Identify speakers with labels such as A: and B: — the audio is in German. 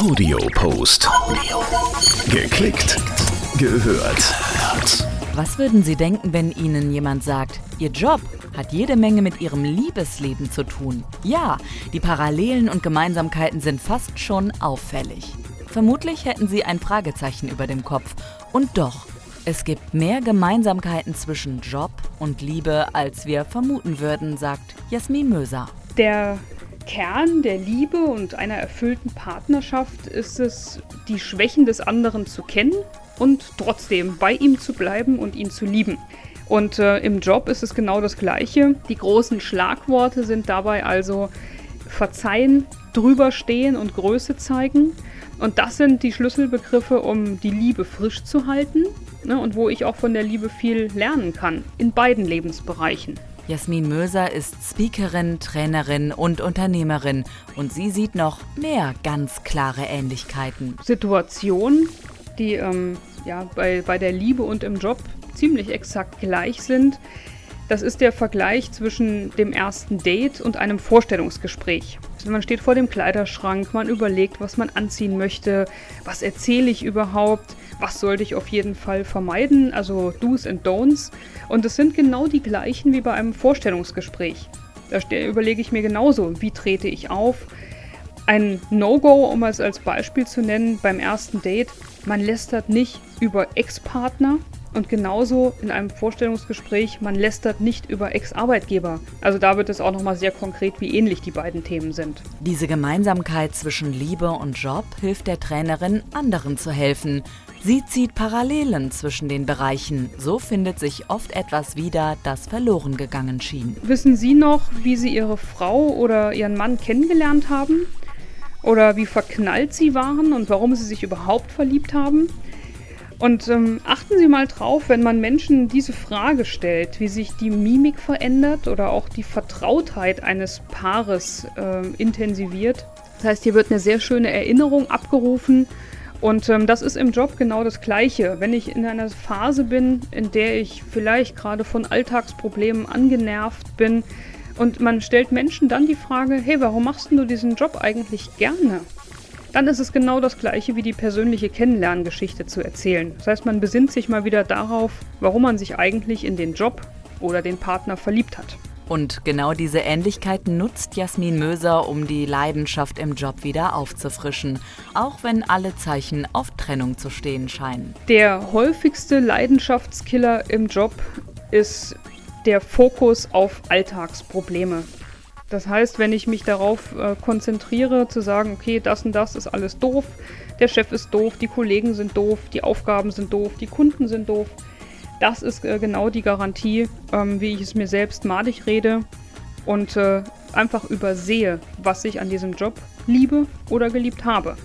A: Audiopost. Geklickt, gehört.
B: Was würden Sie denken, wenn Ihnen jemand sagt, Ihr Job hat jede Menge mit Ihrem Liebesleben zu tun? Ja, die Parallelen und Gemeinsamkeiten sind fast schon auffällig. Vermutlich hätten Sie ein Fragezeichen über dem Kopf. Und doch, es gibt mehr Gemeinsamkeiten zwischen Job und Liebe, als wir vermuten würden, sagt Jasmin Möser.
C: Der Kern der Liebe und einer erfüllten Partnerschaft ist es, die Schwächen des anderen zu kennen und trotzdem bei ihm zu bleiben und ihn zu lieben. Und äh, im Job ist es genau das Gleiche. Die großen Schlagworte sind dabei also verzeihen, drüberstehen und Größe zeigen. Und das sind die Schlüsselbegriffe, um die Liebe frisch zu halten ne, und wo ich auch von der Liebe viel lernen kann, in beiden Lebensbereichen.
B: Jasmin Möser ist Speakerin, Trainerin und Unternehmerin und sie sieht noch mehr ganz klare Ähnlichkeiten.
C: Situationen, die ähm, ja, bei, bei der Liebe und im Job ziemlich exakt gleich sind. Das ist der Vergleich zwischen dem ersten Date und einem Vorstellungsgespräch. Also man steht vor dem Kleiderschrank, man überlegt, was man anziehen möchte, was erzähle ich überhaupt, was sollte ich auf jeden Fall vermeiden, also Do's and Don'ts. Und es sind genau die gleichen wie bei einem Vorstellungsgespräch. Da überlege ich mir genauso, wie trete ich auf. Ein No-Go, um es als Beispiel zu nennen, beim ersten Date, man lästert nicht über Ex-Partner, und genauso in einem Vorstellungsgespräch, man lästert nicht über Ex-Arbeitgeber. Also da wird es auch nochmal sehr konkret, wie ähnlich die beiden Themen sind.
B: Diese Gemeinsamkeit zwischen Liebe und Job hilft der Trainerin, anderen zu helfen. Sie zieht Parallelen zwischen den Bereichen. So findet sich oft etwas wieder, das verloren gegangen schien.
C: Wissen Sie noch, wie Sie Ihre Frau oder Ihren Mann kennengelernt haben? Oder wie verknallt Sie waren und warum Sie sich überhaupt verliebt haben? Und ähm, achten Sie mal drauf, wenn man Menschen diese Frage stellt, wie sich die Mimik verändert oder auch die Vertrautheit eines Paares äh, intensiviert. Das heißt, hier wird eine sehr schöne Erinnerung abgerufen. Und ähm, das ist im Job genau das Gleiche. Wenn ich in einer Phase bin, in der ich vielleicht gerade von Alltagsproblemen angenervt bin und man stellt Menschen dann die Frage, hey, warum machst du diesen Job eigentlich gerne? Dann ist es genau das gleiche wie die persönliche Kennenlerngeschichte zu erzählen. Das heißt, man besinnt sich mal wieder darauf, warum man sich eigentlich in den Job oder den Partner verliebt hat.
B: Und genau diese Ähnlichkeiten nutzt Jasmin Möser, um die Leidenschaft im Job wieder aufzufrischen, auch wenn alle Zeichen auf Trennung zu stehen scheinen.
C: Der häufigste Leidenschaftskiller im Job ist der Fokus auf Alltagsprobleme. Das heißt, wenn ich mich darauf äh, konzentriere, zu sagen, okay, das und das ist alles doof, der Chef ist doof, die Kollegen sind doof, die Aufgaben sind doof, die Kunden sind doof, das ist äh, genau die Garantie, ähm, wie ich es mir selbst madig rede und äh, einfach übersehe, was ich an diesem Job liebe oder geliebt habe.